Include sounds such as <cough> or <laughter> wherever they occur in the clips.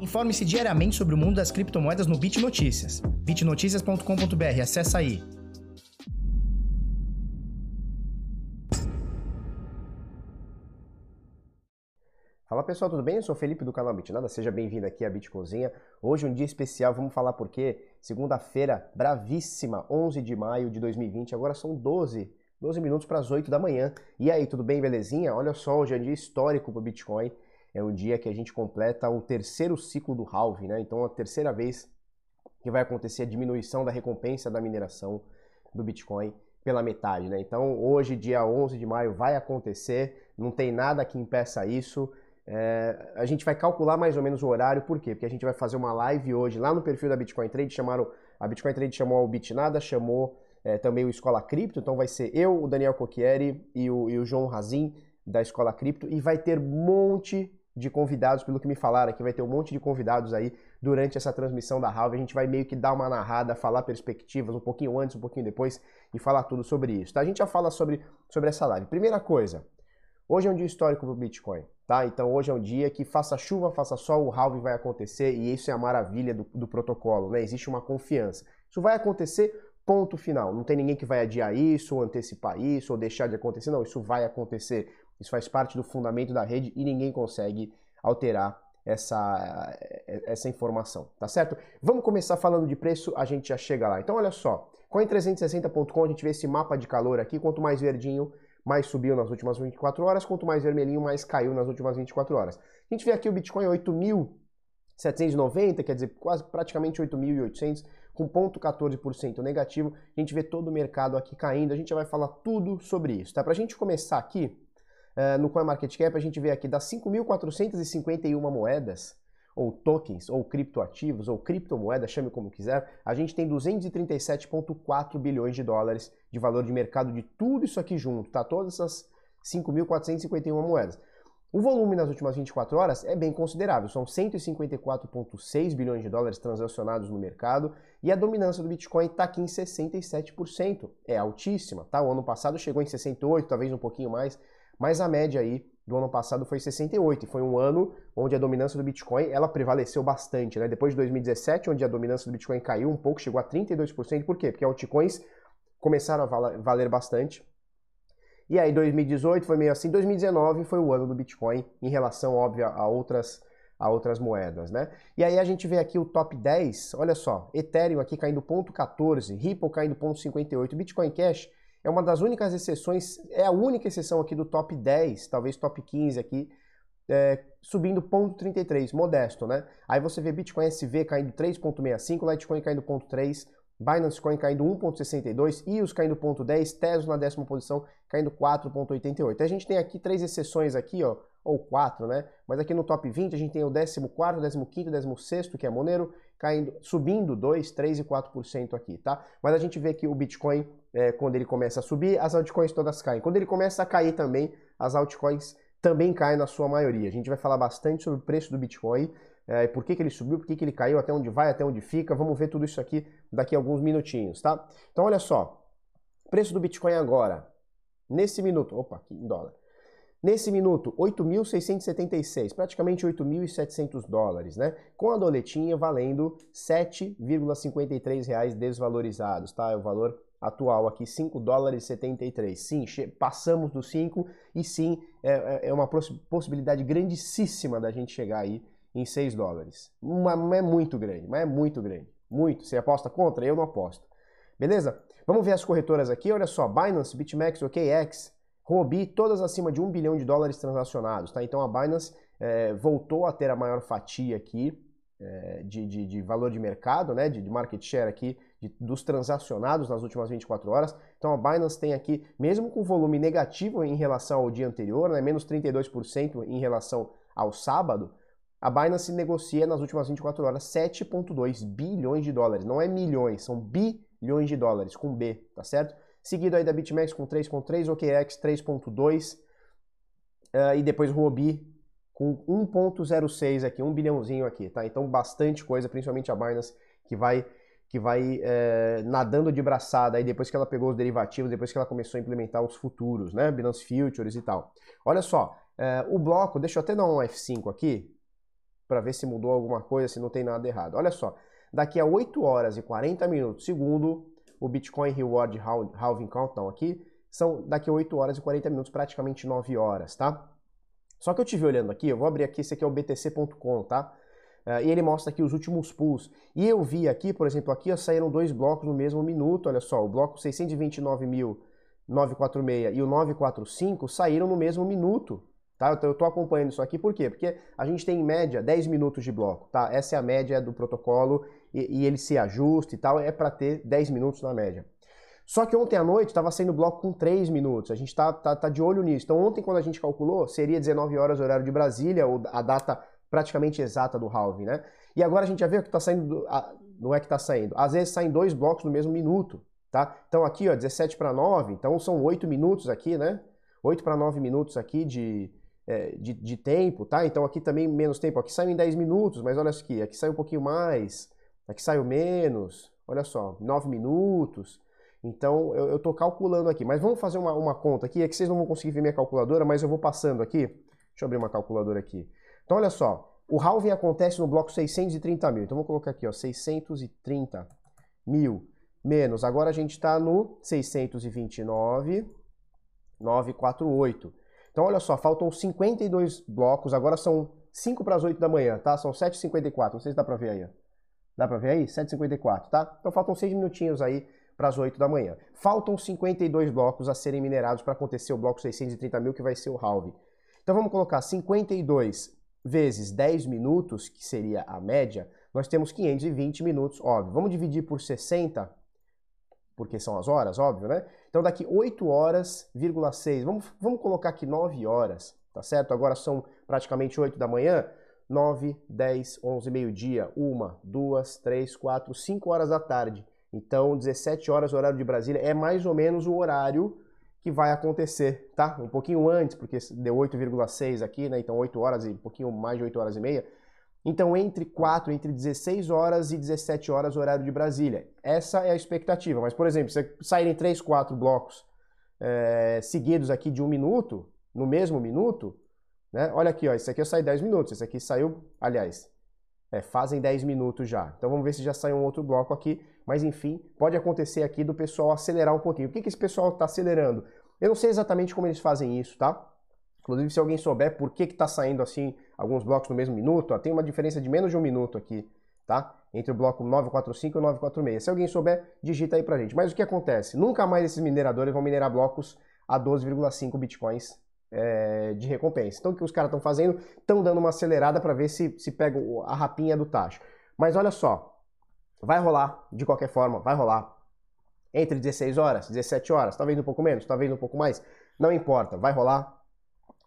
Informe-se diariamente sobre o mundo das criptomoedas no Bit Notícias. bitnoticias.com.br, acessa aí. Fala pessoal, tudo bem? Eu sou Felipe do canal Bitnada, seja bem-vindo aqui à Bitcozinha. Hoje um dia especial, vamos falar por quê? Segunda-feira, bravíssima, 11 de maio de 2020, agora são 12, 12 minutos para as 8 da manhã. E aí, tudo bem, belezinha? Olha só, hoje é um dia histórico para o Bitcoin é um dia que a gente completa o terceiro ciclo do halving, né? Então, a terceira vez que vai acontecer a diminuição da recompensa da mineração do Bitcoin pela metade, né? Então, hoje, dia 11 de maio, vai acontecer, não tem nada que impeça isso. É, a gente vai calcular mais ou menos o horário, por quê? Porque a gente vai fazer uma live hoje lá no perfil da Bitcoin Trade, chamaram, a Bitcoin Trade chamou o Bitnada, chamou é, também o Escola Cripto, então vai ser eu, o Daniel Cocchieri e o, e o João Razin da Escola Cripto, e vai ter um monte de convidados, pelo que me falaram aqui, vai ter um monte de convidados aí durante essa transmissão da Halve. A gente vai meio que dar uma narrada, falar perspectivas um pouquinho antes, um pouquinho depois e falar tudo sobre isso. Tá? A gente já fala sobre, sobre essa live. Primeira coisa, hoje é um dia histórico para o Bitcoin. Tá? Então hoje é um dia que faça chuva, faça sol, o halving vai acontecer e isso é a maravilha do, do protocolo, né? Existe uma confiança. Isso vai acontecer, ponto final. Não tem ninguém que vai adiar isso, ou antecipar isso, ou deixar de acontecer. Não, isso vai acontecer. Isso faz parte do fundamento da rede e ninguém consegue alterar essa, essa informação, tá certo? Vamos começar falando de preço, a gente já chega lá. Então olha só, Coin360.com a gente vê esse mapa de calor aqui, quanto mais verdinho, mais subiu nas últimas 24 horas, quanto mais vermelhinho, mais caiu nas últimas 24 horas. A gente vê aqui o Bitcoin 8.790, quer dizer, quase praticamente 8.800, com 0,14% negativo. A gente vê todo o mercado aqui caindo, a gente vai falar tudo sobre isso, tá? Pra gente começar aqui, Uh, no CoinMarketCap a gente vê aqui das 5.451 moedas, ou tokens, ou criptoativos, ou criptomoedas, chame como quiser, a gente tem 237,4 bilhões de dólares de valor de mercado de tudo isso aqui junto, tá? Todas essas 5.451 moedas. O volume nas últimas 24 horas é bem considerável, são 154,6 bilhões de dólares transacionados no mercado e a dominância do Bitcoin está aqui em 67%. É altíssima, tá? O ano passado chegou em 68, talvez um pouquinho mais, mas a média aí do ano passado foi 68, e foi um ano onde a dominância do Bitcoin ela prevaleceu bastante, né? Depois de 2017, onde a dominância do Bitcoin caiu um pouco, chegou a 32%, por quê? Porque altcoins começaram a valer bastante. E aí 2018 foi meio assim, 2019 foi o ano do Bitcoin em relação, óbvio, a outras a outras moedas, né? E aí a gente vê aqui o top 10, olha só, Ethereum aqui caindo 0.14, Ripple caindo 0.58, Bitcoin Cash é uma das únicas exceções, é a única exceção aqui do top 10, talvez top 15 aqui, é, subindo 0,33, modesto, né? Aí você vê Bitcoin SV caindo 3,65, Litecoin caindo 0,3, Binance Coin caindo 1,62, EOS caindo 0,10, Tesla na décima posição caindo 4,88. A gente tem aqui três exceções aqui, ó, ou quatro, né? Mas aqui no top 20 a gente tem o 14, 15, 16, que é Monero, caindo, subindo 2, 3 e 4% aqui, tá? Mas a gente vê que o Bitcoin, é, quando ele começa a subir, as altcoins todas caem. Quando ele começa a cair também, as altcoins também caem na sua maioria. A gente vai falar bastante sobre o preço do Bitcoin, é, por que, que ele subiu, por que, que ele caiu, até onde vai, até onde fica. Vamos ver tudo isso aqui daqui a alguns minutinhos, tá? Então olha só, preço do Bitcoin agora, nesse minuto, opa, aqui em dólar. Nesse minuto, 8.676, praticamente 8.700 dólares, né? Com a doletinha valendo 7,53 reais desvalorizados, tá? É o valor atual aqui, 5 dólares e 73. Sim, passamos dos 5 e sim, é, é, é uma possibilidade grandíssima da gente chegar aí em 6 dólares. Não é muito grande, mas é muito grande. Muito. Você aposta contra? Eu não aposto. Beleza? Vamos ver as corretoras aqui. Olha só, Binance, BitMEX, OKX, Huobi, todas acima de 1 bilhão de dólares transacionados. Tá? Então a Binance é, voltou a ter a maior fatia aqui é, de, de, de, valor de mercado, né, de, de market share aqui de, dos transacionados nas últimas 24 horas. Então a Binance tem aqui, mesmo com volume negativo em relação ao dia anterior, né, menos 32% em relação ao sábado, a Binance negocia nas últimas 24 horas 7,2 bilhões de dólares. Não é milhões, são bilhões de dólares, com B, tá certo? Seguido aí da BitMEX com 3.3, OKX 3.2 uh, e depois Huobi com 1.06 aqui, um bilhãozinho aqui, tá? Então bastante coisa, principalmente a Binance que vai que vai é, nadando de braçada aí depois que ela pegou os derivativos, depois que ela começou a implementar os futuros, né? Binance Futures e tal. Olha só, é, o bloco, deixa eu até dar um F5 aqui, para ver se mudou alguma coisa, se não tem nada errado. Olha só, daqui a 8 horas e 40 minutos, segundo o Bitcoin Reward Halving Countdown aqui, são daqui a 8 horas e 40 minutos, praticamente 9 horas, tá? Só que eu tive olhando aqui, eu vou abrir aqui, esse aqui é o btc.com, tá? Uh, e ele mostra aqui os últimos pulls. E eu vi aqui, por exemplo, aqui ó, saíram dois blocos no mesmo minuto, olha só, o bloco 629.946 e o 945 saíram no mesmo minuto, tá? Então eu estou acompanhando isso aqui, por quê? Porque a gente tem em média 10 minutos de bloco, tá? Essa é a média do protocolo e, e ele se ajusta e tal, é para ter 10 minutos na média. Só que ontem à noite estava saindo bloco com 3 minutos. A gente está tá, tá de olho nisso. Então ontem, quando a gente calculou, seria 19 horas horário de Brasília, ou a data praticamente exata do halving, né? E agora a gente já vê que está saindo, não é que está saindo. Às vezes saem dois blocos no mesmo minuto, tá? Então aqui, ó, 17 para 9, então são 8 minutos aqui, né? 8 para 9 minutos aqui de, é, de, de, tempo, tá? Então aqui também menos tempo. Aqui saiu em 10 minutos, mas olha aqui, aqui sai um pouquinho mais, aqui saiu menos, olha só, 9 minutos. Então eu estou calculando aqui, mas vamos fazer uma, uma, conta aqui, é que vocês não vão conseguir ver minha calculadora, mas eu vou passando aqui. Deixa eu abrir uma calculadora aqui. Então olha só, o halving acontece no bloco 630 mil, então vou colocar aqui ó, 630 mil menos, agora a gente está no 629,948. Então olha só, faltam 52 blocos, agora são 5 para as 8 da manhã, tá? São 7h54, não sei se dá para ver aí. Dá para ver aí? 7h54, tá? Então faltam 6 minutinhos aí para as 8 da manhã. Faltam 52 blocos a serem minerados para acontecer o bloco 630 mil, que vai ser o halving. Então vamos colocar 52 vezes 10 minutos, que seria a média, nós temos 520 minutos, óbvio. Vamos dividir por 60, porque são as horas, óbvio, né? Então daqui 8 horas, 6, vamos, vamos colocar aqui 9 horas, tá certo? Agora são praticamente 8 da manhã, 9, 10, 11, meio-dia, 1, 2, 3, 4, 5 horas da tarde. Então, 17 horas, horário de Brasília, é mais ou menos o horário que vai acontecer, tá? Um pouquinho antes, porque deu 8,6 aqui, né? Então, 8 horas e um pouquinho mais de 8 horas e meia. Então, entre 4, entre 16 horas e 17 horas, horário de Brasília. Essa é a expectativa. Mas, por exemplo, se saírem 3, 4 blocos é, seguidos aqui de um minuto, no mesmo minuto, né? Olha aqui, ó, esse aqui eu saí 10 minutos, esse aqui saiu, aliás, é, fazem 10 minutos já. Então vamos ver se já sai um outro bloco aqui. Mas enfim, pode acontecer aqui do pessoal acelerar um pouquinho. O que, que esse pessoal está acelerando? Eu não sei exatamente como eles fazem isso, tá? Inclusive, se alguém souber por que está saindo assim alguns blocos no mesmo minuto, ó, tem uma diferença de menos de um minuto aqui, tá? Entre o bloco 945 e o 946. Se alguém souber, digita aí pra gente. Mas o que acontece? Nunca mais esses mineradores vão minerar blocos a 12,5 bitcoins é, de recompensa. Então o que os caras estão fazendo? Estão dando uma acelerada para ver se, se pega a rapinha do tacho. Mas olha só, vai rolar, de qualquer forma, vai rolar. Entre 16 horas, 17 horas, talvez um pouco menos, talvez um pouco mais, não importa, vai rolar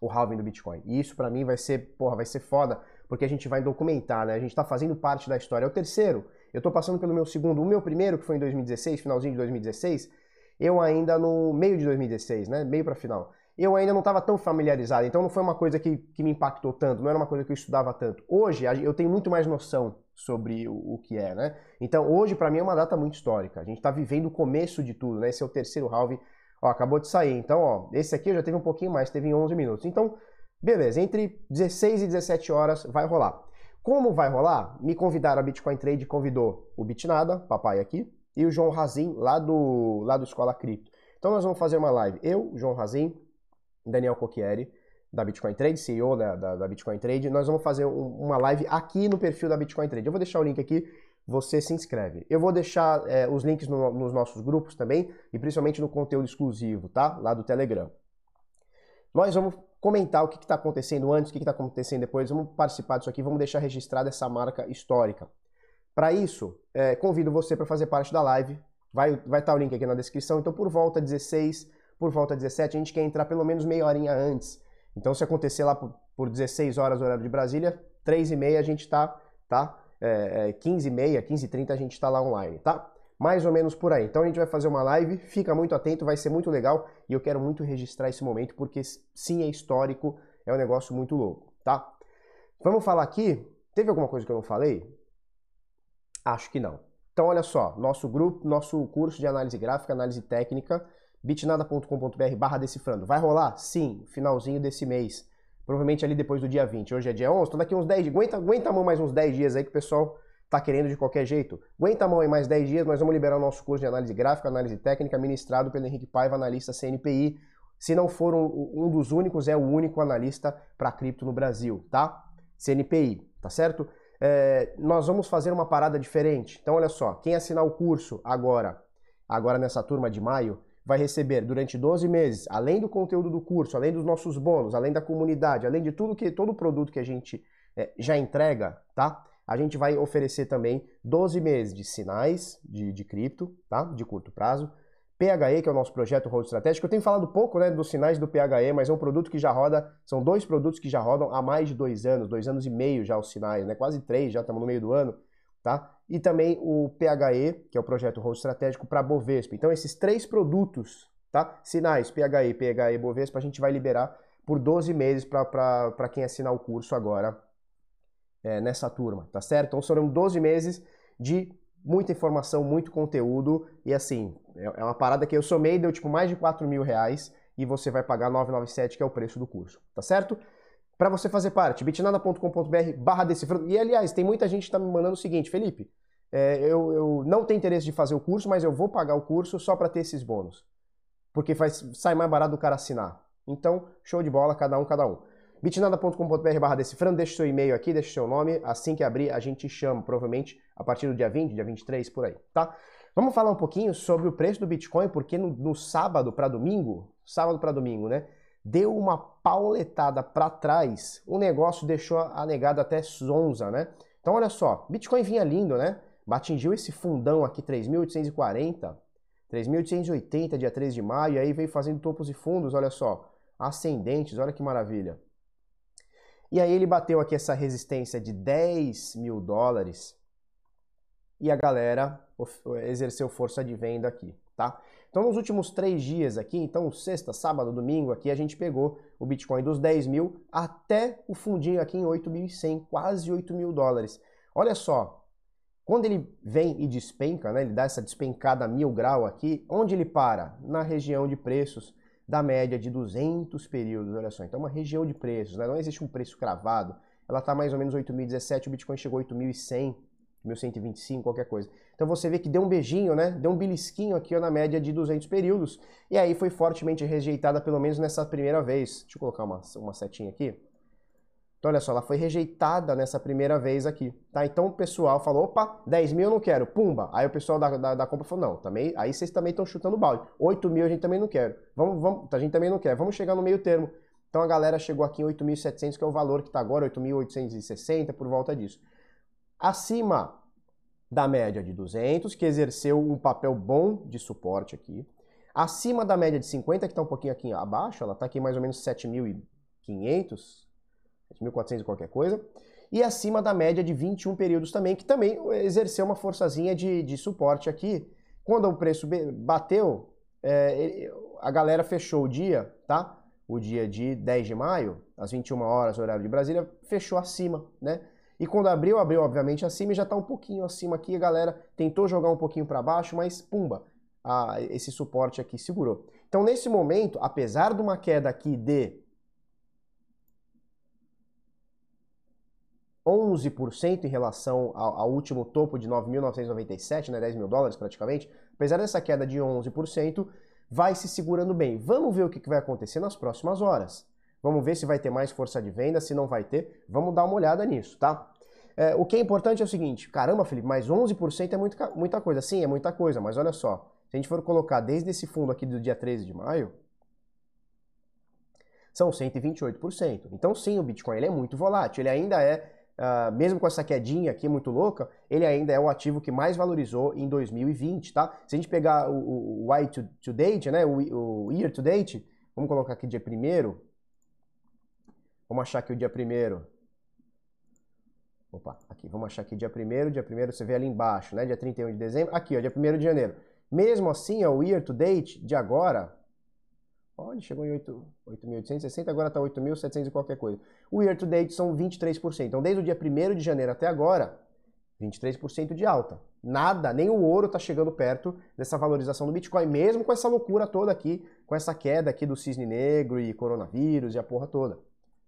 o halving do Bitcoin. E isso para mim vai ser, porra, vai ser foda, porque a gente vai documentar, né? A gente tá fazendo parte da história. É o terceiro, eu tô passando pelo meu segundo, o meu primeiro, que foi em 2016, finalzinho de 2016, eu ainda no meio de 2016, né? Meio para final eu ainda não estava tão familiarizado, então não foi uma coisa que, que me impactou tanto, não era uma coisa que eu estudava tanto. Hoje eu tenho muito mais noção sobre o, o que é, né? Então hoje para mim é uma data muito histórica. A gente está vivendo o começo de tudo, né? Esse é o terceiro halving, ó, acabou de sair. Então, ó, esse aqui já teve um pouquinho mais, teve em 11 minutos. Então, beleza, entre 16 e 17 horas vai rolar. Como vai rolar? Me convidaram a Bitcoin Trade, convidou o Bitnada, papai aqui, e o João Razin, lá do, lá do Escola Cripto. Então nós vamos fazer uma live, eu, João Razin, Daniel Cocchieri, da Bitcoin Trade, CEO da, da, da Bitcoin Trade. Nós vamos fazer um, uma live aqui no perfil da Bitcoin Trade. Eu vou deixar o link aqui, você se inscreve. Eu vou deixar é, os links no, nos nossos grupos também, e principalmente no conteúdo exclusivo, tá? Lá do Telegram. Nós vamos comentar o que está acontecendo antes, o que está acontecendo depois, vamos participar disso aqui, vamos deixar registrada essa marca histórica. Para isso, é, convido você para fazer parte da live, vai estar vai tá o link aqui na descrição, então por volta 16 por volta de 17, a gente quer entrar pelo menos meia horinha antes. Então, se acontecer lá por, por 16 horas horário de Brasília, 3 e meia a gente tá, tá? É, é, 15 e meia, 15 e 30 a gente tá lá online, tá? Mais ou menos por aí. Então a gente vai fazer uma live, fica muito atento, vai ser muito legal e eu quero muito registrar esse momento porque sim é histórico, é um negócio muito louco, tá? Vamos falar aqui, teve alguma coisa que eu não falei? Acho que não. Então olha só, nosso grupo, nosso curso de análise gráfica, análise técnica, bitnada.com.br barra decifrando. Vai rolar? Sim, finalzinho desse mês. Provavelmente ali depois do dia 20. Hoje é dia 11, então daqui uns 10 dias. Aguenta, aguenta a mão mais uns 10 dias aí que o pessoal tá querendo de qualquer jeito. Aguenta a mão aí mais 10 dias, nós vamos liberar o nosso curso de análise gráfica, análise técnica, ministrado pelo Henrique Paiva, analista CNPI. Se não for um, um dos únicos, é o único analista para cripto no Brasil, tá? CNPI, tá certo? É, nós vamos fazer uma parada diferente. Então, olha só, quem assinar o curso agora, agora nessa turma de maio, vai receber durante 12 meses, além do conteúdo do curso, além dos nossos bônus, além da comunidade, além de tudo que todo o produto que a gente é, já entrega, tá? A gente vai oferecer também 12 meses de sinais de, de cripto, tá? De curto prazo. PHE, que é o nosso projeto Road Estratégico. Eu tenho falado pouco né, dos sinais do PHE, mas é um produto que já roda, são dois produtos que já rodam há mais de dois anos, dois anos e meio já os sinais, né? Quase três, já estamos no meio do ano, tá? E também o PHE, que é o projeto Road Estratégico para Bovespa. Então, esses três produtos, tá? Sinais, PHE, PHE, Bovespa, a gente vai liberar por 12 meses para quem assinar o curso agora é, nessa turma, tá certo? Então serão 12 meses de muita informação, muito conteúdo e assim, é, é uma parada que eu somei, deu tipo mais de 4 mil reais e você vai pagar 997, que é o preço do curso, tá certo? Para você fazer parte, bitnada.com.br barra decifrando. E aliás, tem muita gente que está me mandando o seguinte, Felipe, é, eu, eu não tenho interesse de fazer o curso, mas eu vou pagar o curso só para ter esses bônus. Porque faz, sai mais barato do cara assinar. Então, show de bola, cada um, cada um bitnada.com.br barra decifrando, deixa seu e-mail aqui, deixa seu nome, assim que abrir a gente chama, provavelmente a partir do dia 20, dia 23, por aí, tá? Vamos falar um pouquinho sobre o preço do Bitcoin, porque no, no sábado para domingo, sábado para domingo, né, deu uma pauletada para trás, o negócio deixou a negada até zonza, né? Então olha só, Bitcoin vinha lindo, né? Batingiu esse fundão aqui 3.840, 3.880 dia 3 de maio, aí veio fazendo topos e fundos, olha só, ascendentes, olha que maravilha. E aí ele bateu aqui essa resistência de 10 mil dólares e a galera exerceu força de venda aqui, tá? Então nos últimos três dias aqui, então sexta, sábado, domingo, aqui a gente pegou o Bitcoin dos 10 mil até o fundinho aqui em 8.100, quase 8 mil dólares. Olha só, quando ele vem e despenca, né, ele dá essa despencada mil grau aqui, onde ele para? Na região de preços da média de 200 períodos, olha só. Então, uma região de preços, né? não existe um preço cravado. Ela está mais ou menos 8.017, o Bitcoin chegou a 8.100, 1.125, qualquer coisa. Então você vê que deu um beijinho, né? Deu um belisquinho aqui ó, na média de 200 períodos. E aí foi fortemente rejeitada, pelo menos nessa primeira vez. Deixa eu colocar uma, uma setinha aqui. Então, olha só, ela foi rejeitada nessa primeira vez aqui, tá? Então o pessoal falou, opa, 10 mil eu não quero, pumba. Aí o pessoal da, da, da compra falou, não, também, aí vocês também estão chutando balde. 8 mil a gente também não quer. Vamos, vamos, a gente também não quer. Vamos chegar no meio termo. Então a galera chegou aqui em 8.700, que é o valor que está agora, 8.860, por volta disso. Acima da média de 200, que exerceu um papel bom de suporte aqui. Acima da média de 50, que está um pouquinho aqui abaixo, ela está aqui mais ou menos 7.500, 1.400 e qualquer coisa, e acima da média de 21 períodos também, que também exerceu uma forçazinha de, de suporte aqui. Quando o preço bateu, é, a galera fechou o dia, tá? O dia de 10 de maio, às 21 horas, horário de Brasília, fechou acima, né? E quando abriu, abriu obviamente acima e já está um pouquinho acima aqui. A galera tentou jogar um pouquinho para baixo, mas pumba, a, esse suporte aqui segurou. Então, nesse momento, apesar de uma queda aqui de 11% em relação ao, ao, último topo de 9.997, né, 10 mil dólares praticamente, apesar dessa queda de 11%, vai se segurando bem. Vamos ver o que vai acontecer nas próximas horas. Vamos ver se vai ter mais força de venda, se não vai ter. Vamos dar uma olhada nisso, tá? É, o que é importante é o seguinte, caramba, Felipe, mas 11% é muito, muita coisa. Sim, é muita coisa, mas olha só, se a gente for colocar desde esse fundo aqui do dia 13 de maio, são 128%. Então sim, o Bitcoin ele é muito volátil, ele ainda é Uh, mesmo com essa quedinha aqui muito louca, ele ainda é o ativo que mais valorizou em 2020, tá? Se a gente pegar o, o, to, to, date, né, o, o, year to date, vamos colocar aqui dia primeiro. Vamos achar aqui o dia primeiro. Opa, aqui, vamos achar aqui dia primeiro, dia primeiro você vê ali embaixo, né, dia 31 de dezembro, aqui, ó, dia 1 de janeiro. Mesmo assim, ó, o year to date de agora, Olha, chegou em 8.860, agora está 8.700 e qualquer coisa. O year to date são 23%. Então, desde o dia 1 de janeiro até agora, 23% de alta. Nada, nem o ouro está chegando perto dessa valorização do Bitcoin, mesmo com essa loucura toda aqui, com essa queda aqui do cisne negro e coronavírus e a porra toda.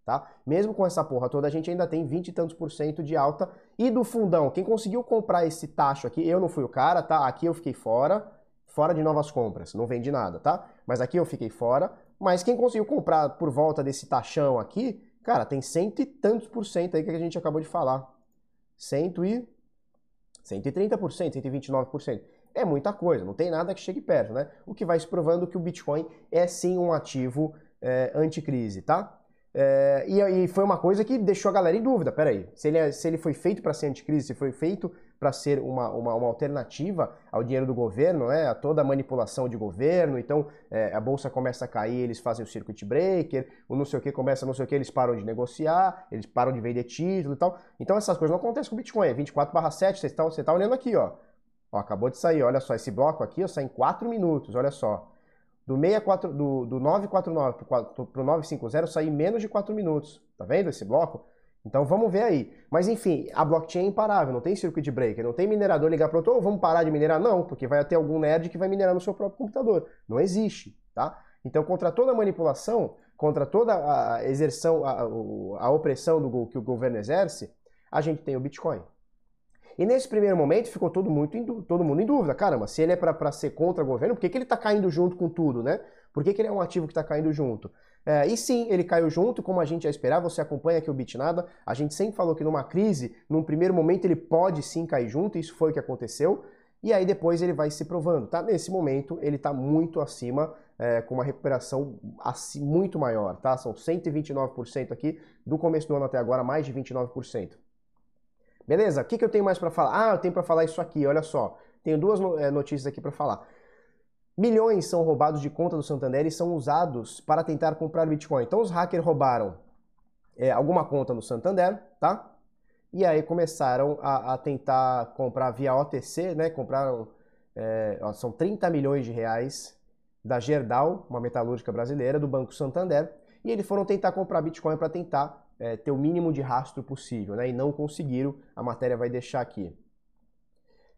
Tá? Mesmo com essa porra toda, a gente ainda tem 20 e tantos por cento de alta. E do fundão, quem conseguiu comprar esse tacho aqui, eu não fui o cara, tá? Aqui eu fiquei fora, fora de novas compras, não vendi nada, tá? Mas aqui eu fiquei fora. Mas quem conseguiu comprar por volta desse taxão aqui, cara, tem cento e tantos por cento aí que a gente acabou de falar. Cento e... 130%, 129%. É muita coisa, não tem nada que chegue perto, né? O que vai se provando que o Bitcoin é sim um ativo é, anticrise, tá? É, e, e, foi uma coisa que deixou a galera em dúvida. Peraí, se ele, é, se ele foi feito para ser anticrise, se foi feito para ser uma, uma, uma, alternativa ao dinheiro do governo, né, a toda a manipulação de governo, então é, a bolsa começa a cair, eles fazem o circuit breaker, o não sei o que começa, não sei o que, eles param de negociar, eles param de vender título e tal. Então essas coisas não acontecem com o Bitcoin. É 24 7, você está, tá olhando aqui, ó. ó. Acabou de sair, olha só, esse bloco aqui ó, sai em 4 minutos, olha só. Do, 64, do, do 949 para o 950 sair menos de 4 minutos. Tá vendo esse bloco? Então vamos ver aí. Mas enfim, a blockchain é imparável, não tem circuit breaker, não tem minerador ligar para outro, oh, vamos parar de minerar? Não, porque vai ter algum nerd que vai minerar no seu próprio computador. Não existe, tá? Então contra toda manipulação, contra toda a exerção, a, a opressão do, que o governo exerce, a gente tem o Bitcoin. E nesse primeiro momento ficou todo, muito em, todo mundo em dúvida. Caramba, se ele é para ser contra o governo, por que, que ele está caindo junto com tudo, né? Por que, que ele é um ativo que está caindo junto? É, e sim, ele caiu junto, como a gente ia esperar, você acompanha aqui o Bitnada, a gente sempre falou que numa crise, num primeiro momento ele pode sim cair junto, isso foi o que aconteceu, e aí depois ele vai se provando, tá? Nesse momento ele está muito acima, é, com uma recuperação assim, muito maior, tá? São 129% aqui, do começo do ano até agora, mais de 29%. Beleza? O que, que eu tenho mais para falar? Ah, eu tenho para falar isso aqui, olha só. Tenho duas é, notícias aqui para falar. Milhões são roubados de conta do Santander e são usados para tentar comprar Bitcoin. Então os hackers roubaram é, alguma conta no Santander, tá? E aí começaram a, a tentar comprar via OTC, né? Compraram, é, são 30 milhões de reais da Gerdau, uma metalúrgica brasileira, do Banco Santander, e eles foram tentar comprar Bitcoin para tentar é, ter o mínimo de rastro possível, né? E não conseguiram, a matéria vai deixar aqui.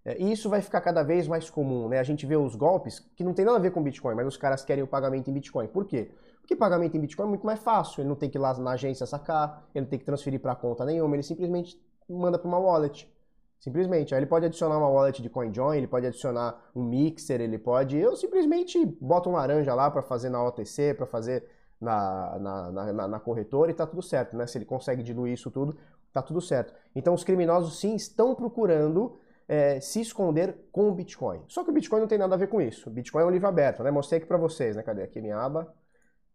É, e isso vai ficar cada vez mais comum, né? A gente vê os golpes que não tem nada a ver com Bitcoin, mas os caras querem o pagamento em Bitcoin. Por quê? Porque pagamento em Bitcoin é muito mais fácil. Ele não tem que ir lá na agência sacar, ele não tem que transferir para conta nenhuma, ele simplesmente manda para uma wallet. Simplesmente. Aí ele pode adicionar uma wallet de CoinJoin, ele pode adicionar um mixer, ele pode. Eu simplesmente boto um laranja lá para fazer na OTC, para fazer na, na, na, na, corretora e tá tudo certo, né? Se ele consegue diluir isso tudo, tá tudo certo. Então os criminosos sim estão procurando é, se esconder com o Bitcoin. Só que o Bitcoin não tem nada a ver com isso. Bitcoin é um livro aberto, né? Mostrei aqui para vocês, né? Cadê aqui minha aba?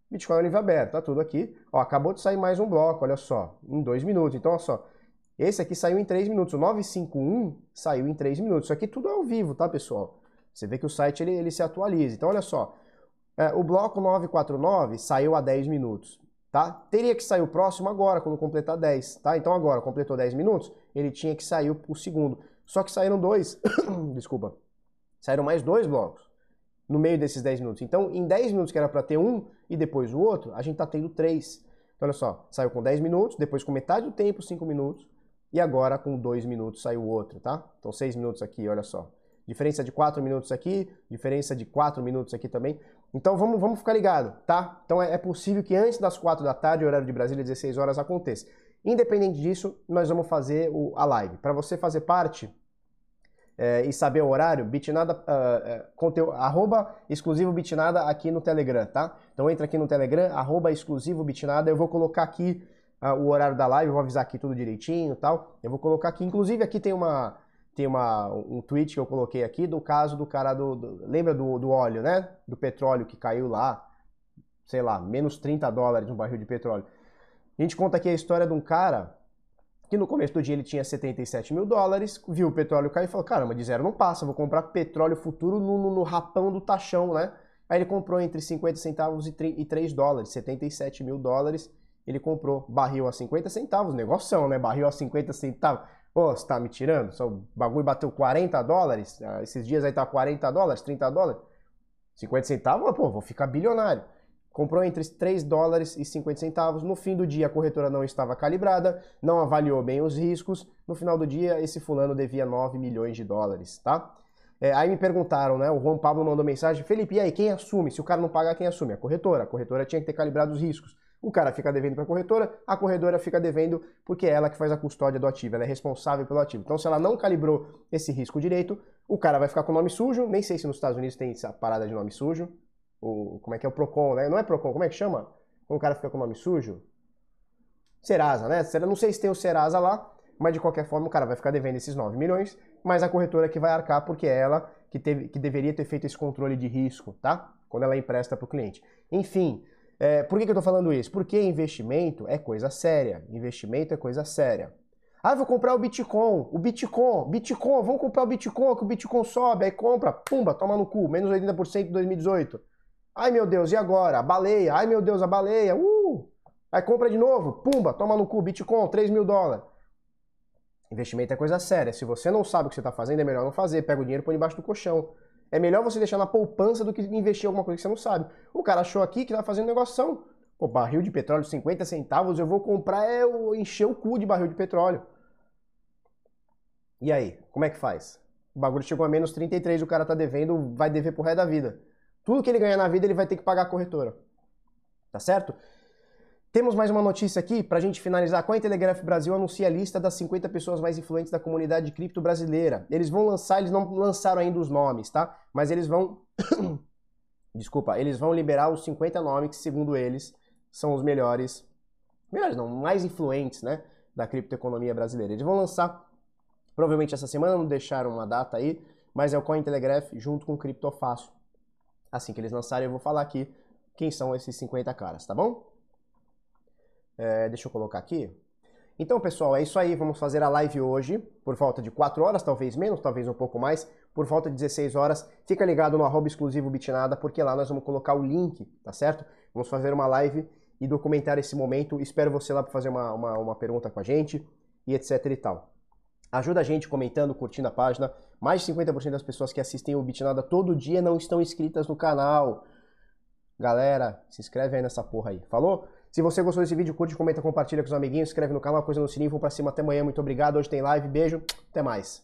Bitcoin é um livro aberto, tá tudo aqui. Ó, acabou de sair mais um bloco, olha só, em dois minutos. Então, olha só, esse aqui saiu em três minutos. O 951 saiu em três minutos. Isso aqui tudo é ao vivo, tá, pessoal? Você vê que o site ele, ele se atualiza. Então, olha só, é, o bloco 949 saiu há 10 minutos, tá? Teria que sair o próximo agora, quando completar 10, tá? Então agora, completou 10 minutos, ele tinha que sair o segundo. Só que saíram dois, <coughs> desculpa, saíram mais dois blocos no meio desses 10 minutos. Então, em 10 minutos que era para ter um e depois o outro, a gente tá tendo três. Então, olha só, saiu com 10 minutos, depois com metade do tempo, 5 minutos, e agora com 2 minutos saiu o outro, tá? Então, 6 minutos aqui, olha só. Diferença de 4 minutos aqui, diferença de 4 minutos aqui também. Então vamos, vamos ficar ligado, tá? Então é, é possível que antes das 4 da tarde, horário de Brasília, 16 horas, aconteça. Independente disso, nós vamos fazer o, a live. Para você fazer parte é, e saber o horário, bitnada, uh, conteúdo, arroba exclusivo bitnada aqui no Telegram, tá? Então entra aqui no Telegram, arroba exclusivo bitnada, eu vou colocar aqui uh, o horário da live, vou avisar aqui tudo direitinho tal. Eu vou colocar aqui, inclusive aqui tem uma tem uma, um tweet que eu coloquei aqui do caso do cara do. do lembra do, do óleo, né? Do petróleo que caiu lá, sei lá, menos 30 dólares um barril de petróleo. A gente conta aqui a história de um cara que no começo do dia ele tinha 77 mil dólares, viu o petróleo cair e falou: caramba, de zero não passa, vou comprar petróleo futuro no, no, no rapão do taxão, né? Aí ele comprou entre 50 centavos e 3 dólares, 77 mil dólares. Ele comprou barril a 50 centavos, negocião, né? Barril a 50 centavos. Pô, você tá me tirando? O bagulho bateu 40 dólares, ah, esses dias aí tá 40 dólares, 30 dólares, 50 centavos, pô, vou ficar bilionário. Comprou entre 3 dólares e 50 centavos. No fim do dia, a corretora não estava calibrada, não avaliou bem os riscos. No final do dia, esse fulano devia 9 milhões de dólares, tá? É, aí me perguntaram, né? O Juan Pablo mandou mensagem: Felipe, e aí, quem assume? Se o cara não pagar, quem assume? A corretora. A corretora tinha que ter calibrado os riscos. O cara fica devendo para a corretora, a corretora fica devendo porque é ela que faz a custódia do ativo, ela é responsável pelo ativo. Então, se ela não calibrou esse risco direito, o cara vai ficar com o nome sujo. Nem sei se nos Estados Unidos tem essa parada de nome sujo. O, como é que é o Procon, né? Não é Procon, como é que chama? Quando o cara fica com o nome sujo? Serasa, né? Não sei se tem o Serasa lá, mas de qualquer forma o cara vai ficar devendo esses 9 milhões, mas a corretora que vai arcar porque é ela que, teve, que deveria ter feito esse controle de risco, tá? Quando ela empresta para o cliente. Enfim, é, por que, que eu estou falando isso? Porque investimento é coisa séria. Investimento é coisa séria. Ah, vou comprar o Bitcoin, o Bitcoin, Bitcoin, vamos comprar o Bitcoin, que o Bitcoin sobe, aí compra, pumba, toma no cu, menos 80% em 2018. Ai meu Deus, e agora? A baleia, ai meu Deus, a baleia, uh! Aí compra de novo, pumba, toma no cu, Bitcoin, 3 mil dólares. Investimento é coisa séria. Se você não sabe o que você está fazendo, é melhor não fazer. Pega o dinheiro e põe debaixo do colchão. É melhor você deixar na poupança do que investir em alguma coisa que você não sabe. O cara achou aqui que tá fazendo negociação. Pô, barril de petróleo 50 centavos, eu vou comprar é encher o cu de barril de petróleo. E aí, como é que faz? O bagulho chegou a menos 33, o cara tá devendo, vai dever pro resto da vida. Tudo que ele ganhar na vida, ele vai ter que pagar a corretora. Tá certo? Temos mais uma notícia aqui para a gente finalizar. A Cointelegraph Brasil anuncia a lista das 50 pessoas mais influentes da comunidade de cripto brasileira. Eles vão lançar, eles não lançaram ainda os nomes, tá? Mas eles vão. <coughs> Desculpa, eles vão liberar os 50 nomes que, segundo eles, são os melhores. Melhores não, mais influentes, né? Da criptoeconomia brasileira. Eles vão lançar, provavelmente essa semana, não deixaram uma data aí, mas é o Cointelegraph junto com o Criptofácil. Assim que eles lançarem, eu vou falar aqui quem são esses 50 caras, tá bom? É, deixa eu colocar aqui. Então, pessoal, é isso aí. Vamos fazer a live hoje, por falta de 4 horas, talvez menos, talvez um pouco mais, por falta de 16 horas. Fica ligado no arroba exclusivo Bitnada, porque lá nós vamos colocar o link, tá certo? Vamos fazer uma live e documentar esse momento. Espero você lá para fazer uma, uma, uma pergunta com a gente e etc e tal. Ajuda a gente comentando, curtindo a página. Mais de 50% das pessoas que assistem o Bitnada todo dia não estão inscritas no canal. Galera, se inscreve aí nessa porra aí. Falou? Se você gostou desse vídeo, curte, comenta, compartilha com os amiguinhos, inscreve no canal, coisa no sininho, vamos pra cima até amanhã. Muito obrigado. Hoje tem live, beijo, até mais.